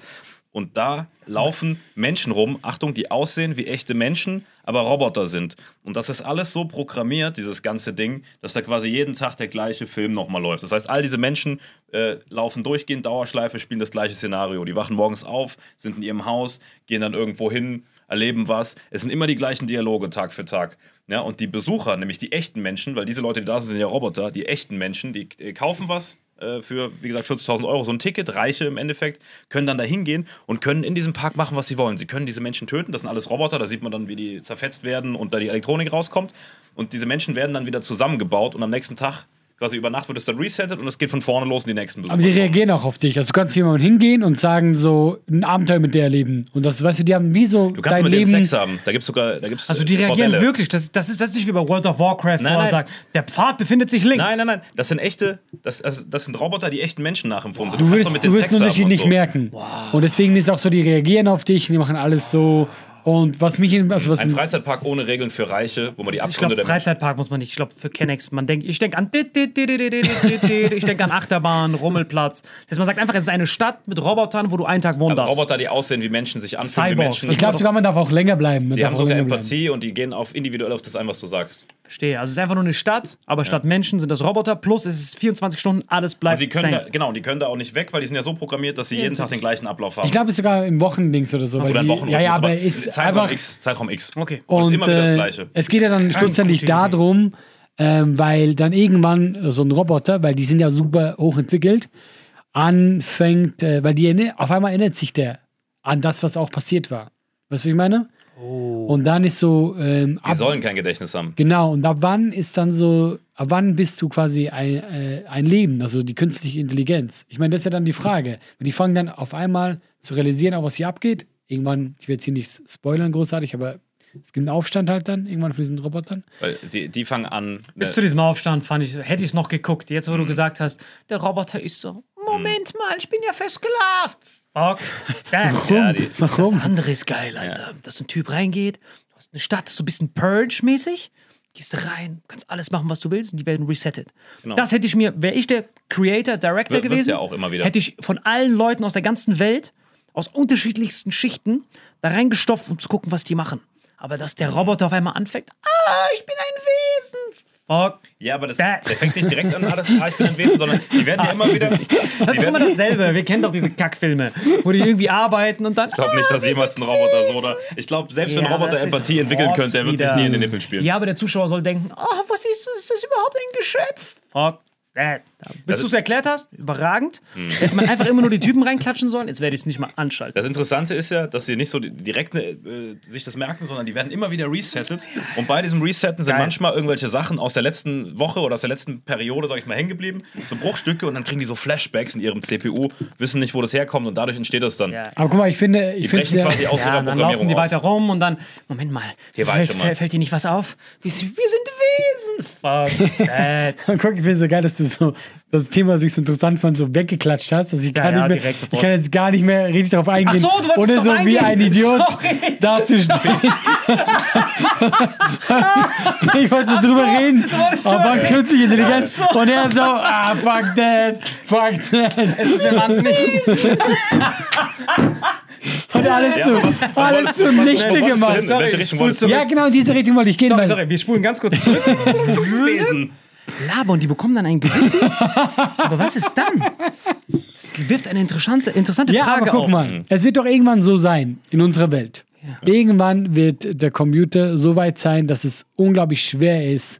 Und da laufen Menschen rum, Achtung, die aussehen wie echte Menschen, aber Roboter sind. Und das ist alles so programmiert, dieses ganze Ding, dass da quasi jeden Tag der gleiche Film nochmal läuft. Das heißt, all diese Menschen äh, laufen durchgehend Dauerschleife, spielen das gleiche Szenario. Die wachen morgens auf, sind in ihrem Haus, gehen dann irgendwo hin, erleben was. Es sind immer die gleichen Dialoge Tag für Tag. Ja, und die Besucher, nämlich die echten Menschen, weil diese Leute, die da sind, sind ja Roboter, die echten Menschen, die kaufen was äh, für, wie gesagt, 40.000 Euro, so ein Ticket, Reiche im Endeffekt, können dann da hingehen und können in diesem Park machen, was sie wollen. Sie können diese Menschen töten, das sind alles Roboter, da sieht man dann, wie die zerfetzt werden und da die Elektronik rauskommt. Und diese Menschen werden dann wieder zusammengebaut und am nächsten Tag, quasi über Nacht, wird es dann resettet und es geht von vorne los in die nächsten Besucher. Aber die kommen. reagieren auch auf dich. Also du kannst jemandem hingehen und sagen, so ein Abenteuer mit der erleben. Und das, weißt du, die haben wie so Du kannst dein mit denen Leben. Sex haben. Da gibt es sogar. Da gibt's, Also die äh, reagieren Bordelle. wirklich. Das, das, ist, das ist nicht wie bei World of Warcraft, Nein, wo nein. sagt, der Pfad befindet sich links. Nein, nein, nein. Das sind echte. Das, also, das sind Roboter, die echten Menschen nachempfunden sind. Du du denen wirst den Unterschied nicht so. merken. Und deswegen ist auch so, die reagieren auf dich und die machen alles so. Und was mich, in- also was Ein Freizeitpark ohne Regeln für Reiche, wo man die Ich Abgründe glaube, der Freizeitpark muss man nicht. Ich glaube, für Kennex, man denkt, ich denke an, ich denke an Achterbahn, Rummelplatz. Das man sagt einfach, es ist eine Stadt mit Robotern, wo du einen Tag wohnen darfst. Roboter, die aussehen wie Menschen, sich anfühlen wie. Menschen. ich glaube sogar, man darf auch länger bleiben. Man die haben sogar. Empathie und die gehen auf individuell auf das ein, was du sagst. Verstehe. Also es ist einfach nur eine Stadt, aber statt Menschen sind das Roboter. Plus es ist 24 Stunden, alles Und bleibt die können, da, same. genau, die können da auch nicht weg, weil die sind ja so programmiert, dass sie jeden Tag den gleichen Ablauf haben. Ich glaube, es ist sogar im Wochendings oder so. Oder die, Wochenrhythmus, ja, ja, aber ist Zeitraum einfach. X. Zeitraum X. Okay. Und es ist Und immer wieder das äh, Gleiche. es geht ja dann schlussendlich darum, ähm, weil dann irgendwann so ein Roboter, weil die sind ja super hochentwickelt, anfängt, äh, weil die auf einmal erinnert sich der an das, was auch passiert war. Weißt du, was ich meine? Und dann ist so, ähm, Die ab, sollen kein Gedächtnis haben. genau, und ab wann ist dann so, ab wann bist du quasi ein, äh, ein Leben, also die künstliche Intelligenz? Ich meine, das ist ja dann die Frage. Die fangen dann auf einmal zu realisieren, auch was hier abgeht. Irgendwann, ich will jetzt hier nicht spoilern großartig, aber es gibt einen Aufstand halt dann, irgendwann von diesen Robotern. Weil die, die fangen an. Bis ne, zu diesem Aufstand fand ich, hätte ich es noch geguckt. Jetzt, Mhm. wo du gesagt hast, der Roboter ist so, Moment mal, ich bin ja versklavt. Fuck. that. ja, die, Warum? Das andere ist geil, Alter. Dass ein Typ reingeht, du hast eine Stadt, so ein bisschen Purge-mäßig, gehst rein, kannst alles machen, was du willst und die werden resettet. Genau. Das hätte ich mir, wäre ich der Creator, Director wird's gewesen, ja auch immer wieder. hätte ich von allen Leuten aus der ganzen Welt, aus unterschiedlichsten Schichten, da reingestopft, um zu gucken, was die machen. Aber dass der Roboter auf einmal anfängt, ah, ich bin ein Wesen. Fuck. ja, aber das, Da- der fängt nicht direkt an, alles, ah, ich bin ein Wesen, sondern die werden ja immer wieder. Das ist immer dasselbe. Wir kennen doch diese Kackfilme, wo die irgendwie arbeiten und dann. ich glaube nicht, dass jemals ein Roboter so oder. Ich glaube, selbst wenn ein Roboter Empathie entwickeln könnte, der wird sich nie in den Nippel spielen. Ja, aber der Zuschauer soll denken: Oh, was ist das? Ist das überhaupt ein Geschöpf? Fuck. that. Bis du es erklärt hast, überragend. Hm. Hätte man einfach immer nur die Typen reinklatschen sollen, jetzt werde ich es nicht mal anschalten. Das Interessante ist ja, dass sie nicht so direkt äh, sich das merken, sondern die werden immer wieder resettet. Und bei diesem Resetten sind Geil. manchmal irgendwelche Sachen aus der letzten Woche oder aus der letzten Periode, sag ich mal, hängen geblieben. So Bruchstücke und dann kriegen die so Flashbacks in ihrem CPU, wissen nicht, wo das herkommt und dadurch entsteht das dann. Ja. Aber guck mal, ich finde, Die ich finde ja. quasi aus Ja, ihrer dann Programmierung laufen die aus. weiter rum und dann, Moment mal, Hier war ich fällt, schon mal. fällt, fällt dir nicht was auf? Wir sind, wir sind Wesen. Fuck that. Guck, ich finde es so geil, dass du so das Thema, das ich so interessant fand, so weggeklatscht hast, dass ich Ja, gar ja, nicht mehr, ich kann jetzt gar nicht mehr richtig darauf eingehen, so, ohne so wie eingehen. ein Idiot Sorry. dazustehen. ich wollte so drüber reden, aber künstliche Intelligenz und er so, ah, fuck that, fuck that. Wir waren nicht. Und alles Ja, so, was- was alles so du- was nichte gemacht. du? Ja, genau in diese Richtung wollte ich gehen. Sorry, sorry, wir spulen ganz kurz zurück. Wesen. Laber und die bekommen dann ein Gewissen. aber was ist dann? Das wirft eine interessante, interessante Ja, Frage aber guck auf. mal, es wird doch irgendwann so sein in unserer Welt. Irgendwann wird der Computer so weit sein, dass es unglaublich schwer ist,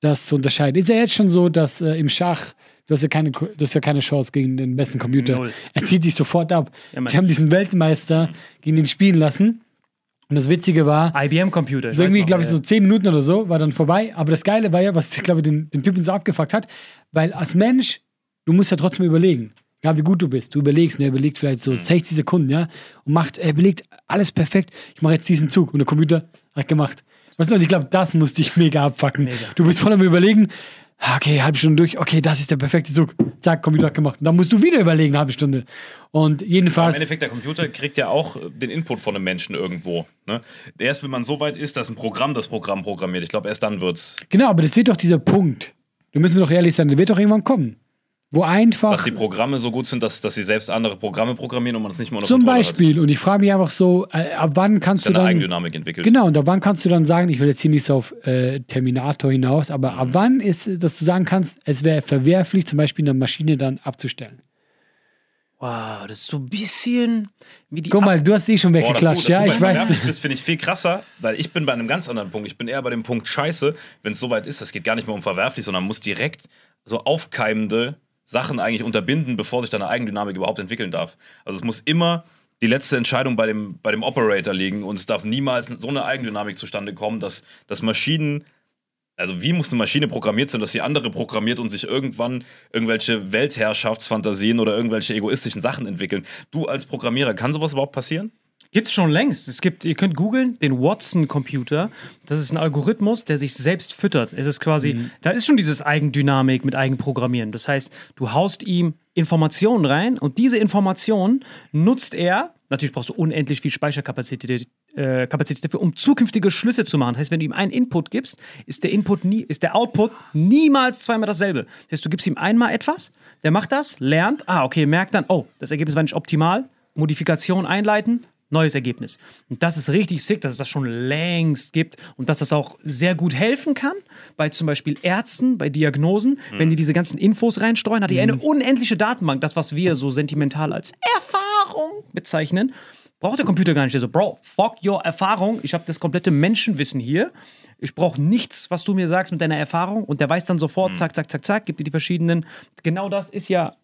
das zu unterscheiden. Ist ja jetzt schon so, dass äh, im Schach du hast ja keine, du hast ja keine Chance gegen den besten Computer. Null. Er zieht dich sofort ab. Ja, die haben diesen Weltmeister gegen den spielen lassen. Und das Witzige war, IBM-Computer. so irgendwie, glaube ich, so zehn Minuten oder so, war dann vorbei. Aber das Geile war ja, was, glaube ich, den, den Typen so abgefuckt hat, weil als Mensch, du musst ja trotzdem überlegen. Ja, wie gut du bist. Du überlegst, und er überlegt vielleicht so 60 Sekunden, ja, und macht, er überlegt alles perfekt. Ich mache jetzt diesen Zug und der Computer hat gemacht. Weißt du, und ich glaube, das musste ich mega abfacken. Du bist voll am Überlegen, okay, halbe Stunde durch, okay, das ist der perfekte Zug. Zack, Computer hat gemacht. Dann musst du wieder überlegen, halbe Stunde. Und Im jedenfalls, Endeffekt, der Computer kriegt ja auch äh, den Input von einem Menschen irgendwo. Ne? Erst wenn man so weit ist, dass ein Programm das Programm programmiert, ich glaube, erst dann wird's, genau, aber das wird doch dieser Punkt. Da müssen wir doch ehrlich sein, der wird doch irgendwann kommen. Wo einfach. dass die Programme so gut sind, dass, dass sie selbst andere Programme programmieren und man es nicht mehr unter Zum Kontrolle Beispiel, und ich frage mich einfach so, äh, ab wann kannst hat. du dann. Eigendynamik entwickelt. Genau, und ab wann kannst du dann sagen, ich will jetzt hier nicht so auf äh, Terminator hinaus, aber ab Mhm. wann ist, dass du sagen kannst, es wäre verwerflich, zum Beispiel eine Maschine dann abzustellen? Wow, das ist so ein bisschen wie die. Guck mal, du hast eh schon Boah, das weggeklatscht, du, ja, ich weiß. bist, finde ich viel krasser, weil ich bin bei einem ganz anderen Punkt. Ich bin eher bei dem Punkt Scheiße, wenn es soweit ist, das geht gar nicht mehr um verwerflich, sondern man muss direkt so aufkeimende Sachen eigentlich unterbinden, bevor sich deine Eigendynamik überhaupt entwickeln darf. Also es muss immer die letzte Entscheidung bei dem, bei dem Operator liegen und es darf niemals so eine Eigendynamik zustande kommen, dass, dass Maschinen also wie muss eine Maschine programmiert sein, dass sie andere programmiert und sich irgendwann irgendwelche Weltherrschaftsfantasien oder irgendwelche egoistischen Sachen entwickeln? Du als Programmierer, kann sowas überhaupt passieren? Gibt's schon längst. Es gibt, ihr könnt googeln, den Watson-Computer. Das ist ein Algorithmus, der sich selbst füttert. Es ist quasi, da ist schon dieses Eigendynamik mit Eigenprogrammieren. Das heißt, du haust ihm Informationen rein und diese Informationen nutzt er. Natürlich brauchst du unendlich viel Speicherkapazität äh, Kapazität dafür, um zukünftige Schlüsse zu machen. Das heißt, wenn du ihm einen Input gibst, ist der Input nie, ist der Output niemals zweimal dasselbe. Das heißt, du gibst ihm einmal etwas, der macht das, lernt, ah, okay, merkt dann, oh, das Ergebnis war nicht optimal, Modifikation einleiten, neues Ergebnis. Und das ist richtig sick, dass es das schon längst gibt und dass das auch sehr gut helfen kann bei zum Beispiel Ärzten, bei Diagnosen, wenn die diese ganzen Infos reinstreuen, hat die eine unendliche Datenbank, das, was wir so sentimental als Erfahrung bezeichnen. Braucht der Computer gar nicht. Der so, Bro, fuck your Erfahrung. Ich habe das komplette Menschenwissen hier. Ich brauche nichts, was du mir sagst mit deiner Erfahrung. Und der weiß dann sofort, zack, zack, zack, zack, gibt dir die verschiedenen. Genau das ist ja.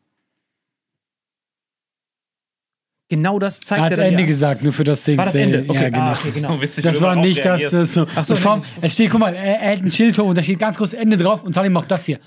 Genau das Er zeigt hat er dann Ende ja. gesagt, nur für das Ding. War das Ende? Okay, Ja, genau. ah, okay, genau. So witzig, Das war nicht das, so. Ach so, nee. es steht, guck mal, er, er hat ein Schild hoch und da steht ganz groß Ende drauf und Salim auch das hier.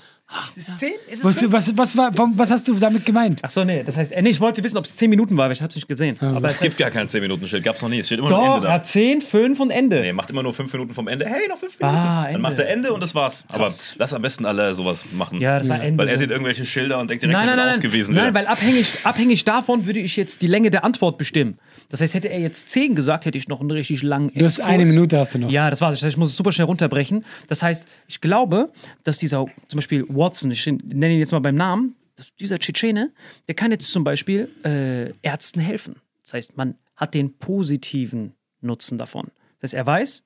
Ist es 10? Ist es Was, fünf? was, was, war, warum- was hast du damit gemeint? Ach so, nee. Das heißt, äh, nee, ich wollte wissen, ob es 10 Minuten war, weil ich habe es nicht gesehen. Aber Es gibt gar kein 10-Minuten-Schild, gab's noch nie. Es steht immer nur doch, Ende da. hat 10, 5 und Ende. Nee, macht immer nur 5 Minuten vom Ende. Hey, noch 5 Minuten. Ah, Dann macht er Ende und das war's. Aber lass am besten alle sowas machen. Ja, das war Ende. Weil er sieht irgendwelche Schilder und denkt direkt, Nein, er nein, nein, ausgewiesen. nein, weil abhängig, abhängig davon würde ich jetzt die Länge der Antwort bestimmen. Das heißt, hätte er jetzt 10 gesagt, hätte ich noch einen richtig langen Du hast eine Minute hast du noch. Ja, das war's. Das heißt, ich muss es super schnell runterbrechen. Das heißt, ich glaube, dass dieser, zum Beispiel Watson, ich nenne ihn jetzt mal beim Namen, dieser Tschetschene, der kann jetzt zum Beispiel äh, Ärzten helfen. Das heißt, man hat den positiven Nutzen davon. Das heißt, er weiß,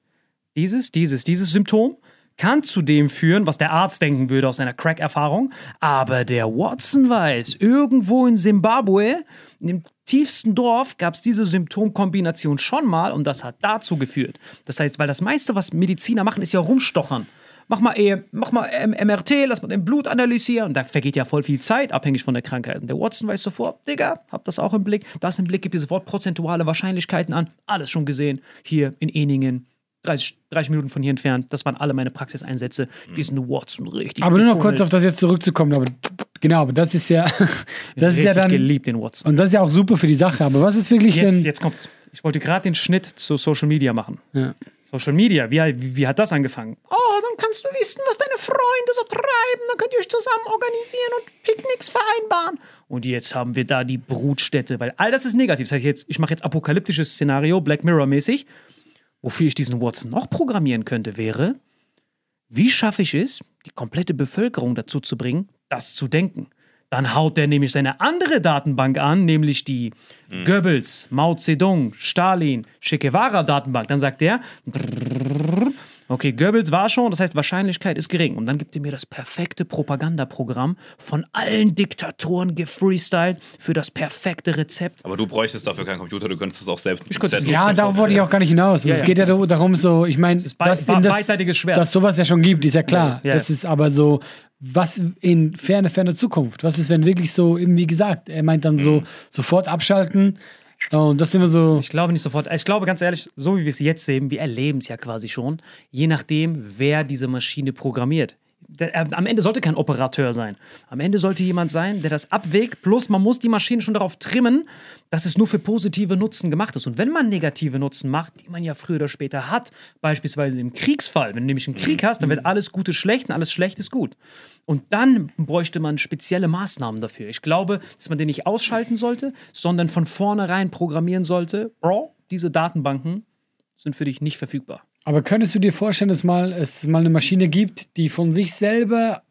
dieses, dieses, dieses Symptom kann zu dem führen, was der Arzt denken würde aus seiner Crack-Erfahrung. Aber der Watson weiß, irgendwo in Simbabwe, dem tiefsten Dorf, gab es diese Symptomkombination schon mal und das hat dazu geführt. Das heißt, weil das meiste, was Mediziner machen, ist ja rumstochern. Mach mal, eh, mach mal ähm, MRT, lass mal den Blut analysieren. Und da vergeht ja voll viel Zeit, abhängig von der Krankheit. Und der Watson weiß sofort, Digga, hab das auch im Blick. Das im Blick gibt dir sofort prozentuale Wahrscheinlichkeiten an. Alles schon gesehen. Hier in Eningen, 30, 30 Minuten von hier entfernt. Das waren alle meine Praxiseinsätze. Diesen Watson richtig. Aber nur noch kurz auf das jetzt zurückzukommen. Aber genau, aber das ist ja, das ist ja dann, geliebt, den Watson. und das ist ja auch super für die Sache. Aber was ist wirklich, Jetzt, wenn, jetzt kommt's. Ich wollte gerade den Schnitt zu Social Media machen. Ja. Social Media, wie, wie, hat das angefangen? Oh, dann kannst du wissen, was deine Freunde so treiben. Dann könnt ihr euch zusammen organisieren und Picknicks vereinbaren. Und jetzt haben wir da die Brutstätte, weil all das ist negativ. Das heißt, jetzt, ich mache jetzt apokalyptisches Szenario, Black Mirror-mäßig. Wofür ich diesen Watson noch programmieren könnte, wäre, wie schaffe ich es, die komplette Bevölkerung dazu zu bringen, das zu denken? Dann haut der nämlich seine andere Datenbank an, nämlich die Goebbels, Mao Zedong, Stalin, Che Guevara Datenbank. Dann sagt der, Okay, Goebbels war schon, das heißt, Wahrscheinlichkeit ist gering. Und dann gibt ihr mir das perfekte Propagandaprogramm von allen Diktatoren gefreestylt für das perfekte Rezept. Aber du bräuchtest dafür keinen Computer, du könntest es auch selbst Ich könnte es Zettel- Ja, darauf wollte ich auch gar nicht hinaus. Ja, es ja. geht ja da- darum, so, ich meine, das, beidseitiges Schwert. dass sowas ja schon gibt, ist ja klar. Ja, ja. Das ist aber so, was in ferne, ferne Zukunft? Was ist, wenn wirklich so, eben wie gesagt, er meint dann Mhm. so, sofort abschalten und das ist immer so, Ich glaube nicht sofort. Ich glaube ganz ehrlich, so wie wir es jetzt sehen, wir erleben es ja quasi schon, je nachdem, wer diese Maschine programmiert. Der, äh, am Ende sollte kein Operateur sein. Am Ende sollte jemand sein, der das abwägt. Plus, man muss die Maschine schon darauf trimmen, dass es nur für positive Nutzen gemacht ist. Und wenn man negative Nutzen macht, die man ja früher oder später hat, beispielsweise im Kriegsfall, wenn du nämlich einen Krieg hast, dann wird alles Gute schlecht und alles schlecht ist gut. Und dann bräuchte man spezielle Maßnahmen dafür. Ich glaube, dass man den nicht ausschalten sollte, sondern von vornherein programmieren sollte, Bro, diese Datenbanken sind für dich nicht verfügbar. Aber könntest du dir vorstellen, dass mal, es mal eine Maschine gibt, die von sich selber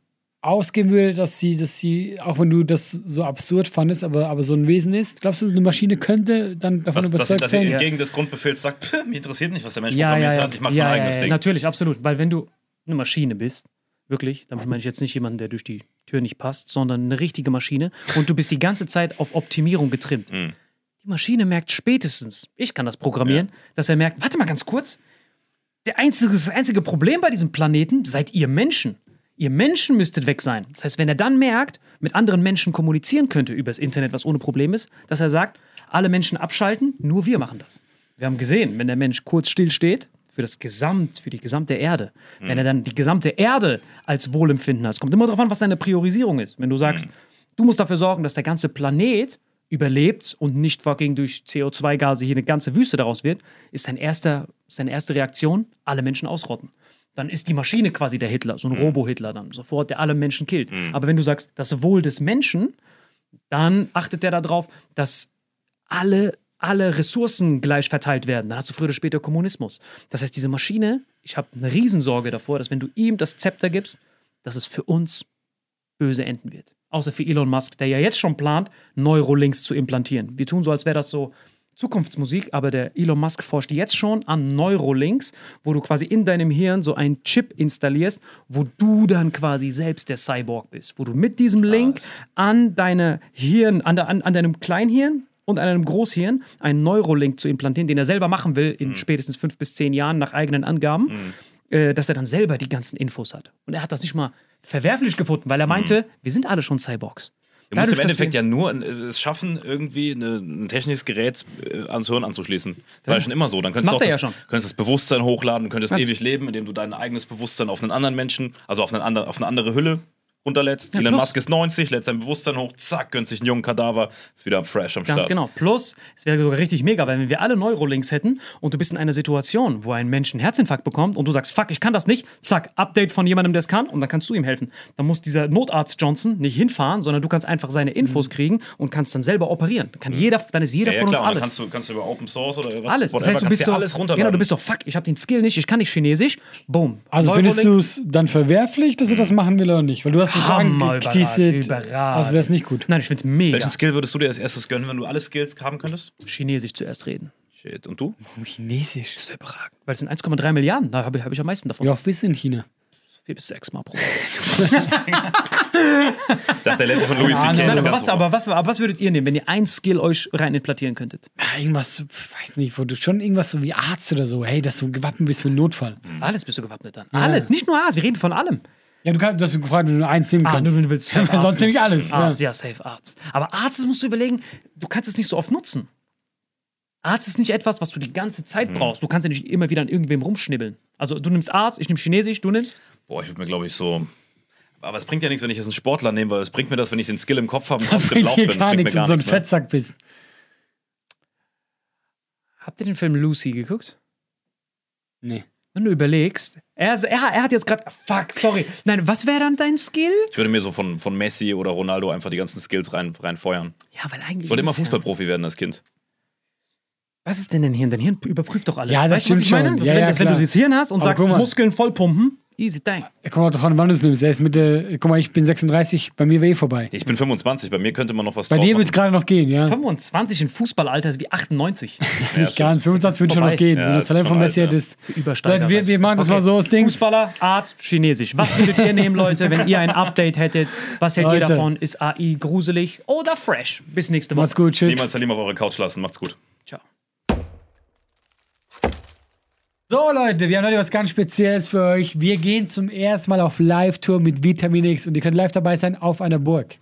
ausgehen würde, dass sie, dass sie, auch wenn du das so absurd fandest, aber, aber so ein Wesen ist? Glaubst du, eine Maschine könnte dann davon Was, dass, überzeugt dass sie sein? entgegen des Grundbefehls sagt, "Pff, mich interessiert nicht, was der Mensch Ja, ja, programmiert ja. hat, ich mach ja, mein ja, eigenes ja, Ding. Natürlich, absolut. Weil wenn du eine Maschine bist, wirklich, damit meine ich jetzt nicht jemanden, der durch die Tür nicht passt, sondern eine richtige Maschine und du bist die ganze Zeit auf Optimierung getrimmt. Mhm. Die Maschine merkt spätestens, ich kann das programmieren, dass er merkt, warte mal ganz kurz, der einzige, das einzige Problem bei diesem Planeten seid ihr Menschen. Ihr Menschen müsstet weg sein. Das heißt, wenn er dann merkt, mit anderen Menschen kommunizieren könnte über das Internet, was ohne Problem ist, dass er sagt, alle Menschen abschalten, nur wir machen das. Wir haben gesehen, wenn der Mensch kurz still steht, für das Gesamt, für die gesamte Erde, wenn er dann die gesamte Erde als Wohlempfinden hat, es kommt immer darauf an, was seine Priorisierung ist. Wenn du sagst, du musst dafür sorgen, dass der ganze Planet überlebt und nicht fucking durch CO2-Gase hier eine ganze Wüste daraus wird, ist sein erster, seine erste Reaktion, alle Menschen ausrotten. Dann ist die Maschine quasi der Hitler, so ein Robo-Hitler dann, sofort, der alle Menschen killt. Aber wenn du sagst, das Wohl des Menschen, dann achtet der darauf, dass alle, alle Ressourcen gleich verteilt werden. Dann hast du früher oder später Kommunismus. Das heißt, diese Maschine, ich habe eine Riesensorge davor, dass wenn du ihm das Zepter gibst, dass es für uns böse enden wird. Außer für Elon Musk, der ja jetzt schon plant, Neurolinks zu implantieren. Wir tun so, als wäre das so Zukunftsmusik, aber der Elon Musk forscht jetzt schon an Neurolinks, wo du quasi in deinem Hirn so einen Chip installierst, wo du dann quasi selbst der Cyborg bist, wo du mit diesem Link an deine Hirn, an, an, an deinem Kleinhirn und an einem Großhirn einen Neurolink zu implantieren, den er selber machen will in spätestens fünf bis zehn Jahren nach eigenen Angaben, äh, dass er dann selber die ganzen Infos hat. Und er hat das nicht mal verwerflich gefunden, weil er meinte, wir sind alle schon Cyborgs. Du musst im Endeffekt ja nur äh, es schaffen, irgendwie ein technisches Gerät äh, ans Hirn anzuschließen. Das war ja schon immer so. Dann könntest macht du auch das, ja schon. könntest das Bewusstsein hochladen, könntest ewig leben, indem du dein eigenes Bewusstsein auf einen anderen Menschen, also auf eine andere, auf eine andere Hülle runterlädst. Elon plus- Musk ist 90, lädt sein Bewusstsein hoch, zack, gönnt sich einen jungen Kadaver, ist wieder fresh am Ganz Start. genau. Plus, es wäre sogar richtig mega, weil wenn wir alle Neurolinks hätten und du bist in einer Situation, wo ein Mensch einen Herzinfarkt bekommt und du sagst, fuck, ich kann das nicht, zack, Update von jemandem, der es kann und dann kannst du ihm helfen. Dann muss dieser Notarzt Johnson nicht hinfahren, sondern du kannst einfach seine Infos kriegen und kannst dann selber operieren. Dann, kann jeder, dann ist jeder Ja, ja, von klar, uns alles. kannst du, kannst du über Open Source oder was alles. Das heißt, du bist so, alles runterladen. genau, du bist so, fuck, ich habe den Skill nicht, ich kann nicht Chinesisch. Boom. Also findest Neurolink. du es dann verwerflich, dass er das machen will oder nicht? Weil du hast so Hammer angeteasert, überragend. als wäre es nicht gut. Nein, ich find's mega. Welchen Skill würdest du dir als erstes gönnen, wenn du alle Skills haben könntest? Chinesisch zuerst reden. Shit. Und du? Chinesisch. Das wäre überragend. Weil es sind 1,3 Milliarden, da habe ich, hab ich am meisten davon. Oft bist du in China? Vier bis sechs Mal pro dachte, der letzte von Louis C.K. Nein, aber, was, so. aber, was, aber was würdet ihr nehmen, wenn ihr ein Skill euch rein implantieren könntet? Ah, irgendwas, weiß nicht, wo du schon irgendwas so wie Arzt oder so, hey, dass du gewappnet bist für einen Notfall. Alles bist du gewappnet dann. Alles, nicht nur Arzt, wir reden von allem. Ja, du, kannst, du hast gefragt, ob du nur eins nehmen Ah, kannst. du, du willst sonst Arzt nämlich alles. Arzt, Ja. ja, safe Arzt. Aber Arzt das musst du überlegen, du kannst es nicht so oft nutzen. Arzt ist nicht etwas, was du die ganze Zeit brauchst. Du kannst ja nicht immer wieder an irgendwem rumschnibbeln. Also du nimmst Arzt, ich nehme Chinesisch, du nimmst. Boah, ich würde mir, glaube ich, so. Aber es bringt ja nichts, wenn ich jetzt einen Sportler nehme, weil es bringt mir das, wenn ich den Skill im Kopf habe und Das bringt dir bin. gar nichts, wenn du so ein ne? Fettsack bist. Habt ihr den Film Lucy geguckt? Nee. Wenn du überlegst, er, er, er hat jetzt gerade. Fuck, sorry. Nein, was wäre dann dein Skill? Ich würde mir so von, von Messi oder Ronaldo einfach die ganzen Skills rein, reinfeuern. Ja, weil eigentlich. Ich wollte immer es ja- Fußballprofi werden als Kind. Was ist denn dein Hirn? Dein Hirn überprüft doch alles. Ja, das weißt du, was ich meine? Das, Ja, wenn, ja, das, wenn du das Hirn hast und Aber sagst. Muskeln voll pumpen, Easy thing. Kommt auch drauf an, wann du es nimmst. Er ist Mitte, guck mal, ich bin 36, bei mir wäre eh vorbei. Ich bin 25, bei mir könnte man noch was Bei dir wird es gerade noch gehen, ja. 25 in Fußballalter ist wie 98. Nicht ganz. 25 wird schon noch gehen, Ja, wenn das ist Talent von Messi alt, ja. Übersteiger. Leute, wir, wir machen das Okay. mal so aus Dings. Fußballer, Arzt, Chinesisch. Was würdet ihr nehmen, Leute, wenn ihr ein Update hättet? Was hält ihr Leute. davon? Ist AI gruselig oder fresh? Bis nächste Woche. Macht's gut, tschüss. Niemals Salim auf eure Couch lassen. Macht's gut. Ciao. So, Leute, wir haben heute was ganz Spezielles für euch. Wir gehen zum ersten Mal auf Live-Tour mit Vitamin X und ihr könnt live dabei sein auf einer Burg.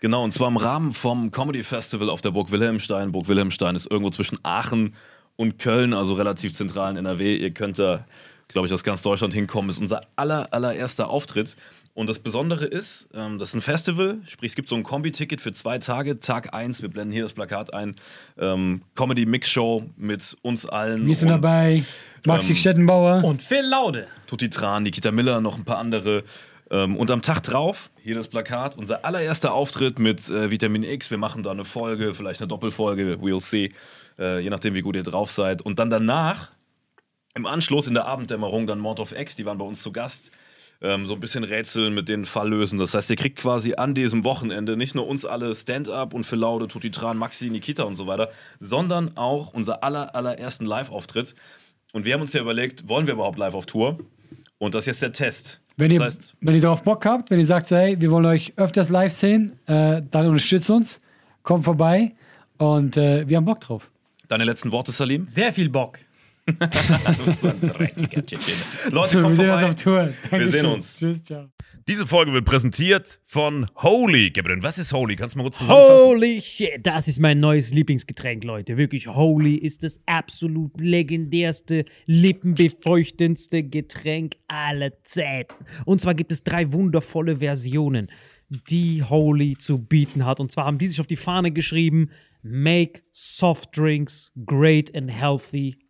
Genau, und zwar im Rahmen vom Comedy Festival auf der Burg Wilhelmstein. Burg Wilhelmstein ist irgendwo zwischen Aachen und Köln, also relativ zentral in NRW. Ihr könnt da, glaube ich, aus ganz Deutschland hinkommen. ist unser aller, allererster Auftritt. Und das Besondere ist, ähm, das ist ein Festival, sprich, es gibt so ein Kombi-Ticket für zwei Tage. Tag 1, wir blenden hier das Plakat ein. Ähm, Comedy-Mix-Show mit uns allen. Wir sind und dabei. Maxi ähm, Stettenbauer. Und Phil Laude. Tutti Tran, Nikita Miller, noch ein paar andere. Ähm, und am Tag drauf, hier das Plakat, unser allererster Auftritt mit äh, Vitamin X. Wir machen da eine Folge, vielleicht eine Doppelfolge, we'll see, äh, je nachdem, wie gut ihr drauf seid. Und dann danach, im Anschluss in der Abenddämmerung, dann Mord of X, die waren bei uns zu Gast. Ähm, so ein bisschen rätseln mit den Fall lösen. Das heißt, ihr kriegt quasi an diesem Wochenende nicht nur uns alle Stand-up und Phil Laude, Tutti Tran, Maxi, Nikita und so weiter, sondern auch unser aller, allerersten Live-Auftritt. Und wir haben uns ja überlegt, wollen wir überhaupt live auf Tour? Und das ist jetzt der Test. Wenn ihr, das heißt, wenn ihr darauf Bock habt, wenn ihr sagt so, hey, wir wollen euch öfters live sehen, äh, dann unterstützt uns, kommt vorbei und äh, wir haben Bock drauf. deine letzten Worte, Salim? Sehr viel Bock. Du bist so ein dreckiger Tschetschene. Leute, So, wir sehen uns auf Tour. Dankeschön. sehen uns. Tschüss, ciao. Diese Folge wird präsentiert von Holy. Gabriel, was ist Holy? Kannst du mal kurz zusammenfassen? Holy shit, das ist mein neues Lieblingsgetränk, Leute. Wirklich, Holy ist das absolut legendärste, lippenbefeuchtendste Getränk aller Zeiten. Und zwar gibt es drei wundervolle Versionen, die Holy zu bieten hat. Und zwar haben die sich auf die Fahne geschrieben: Make soft drinks great and healthy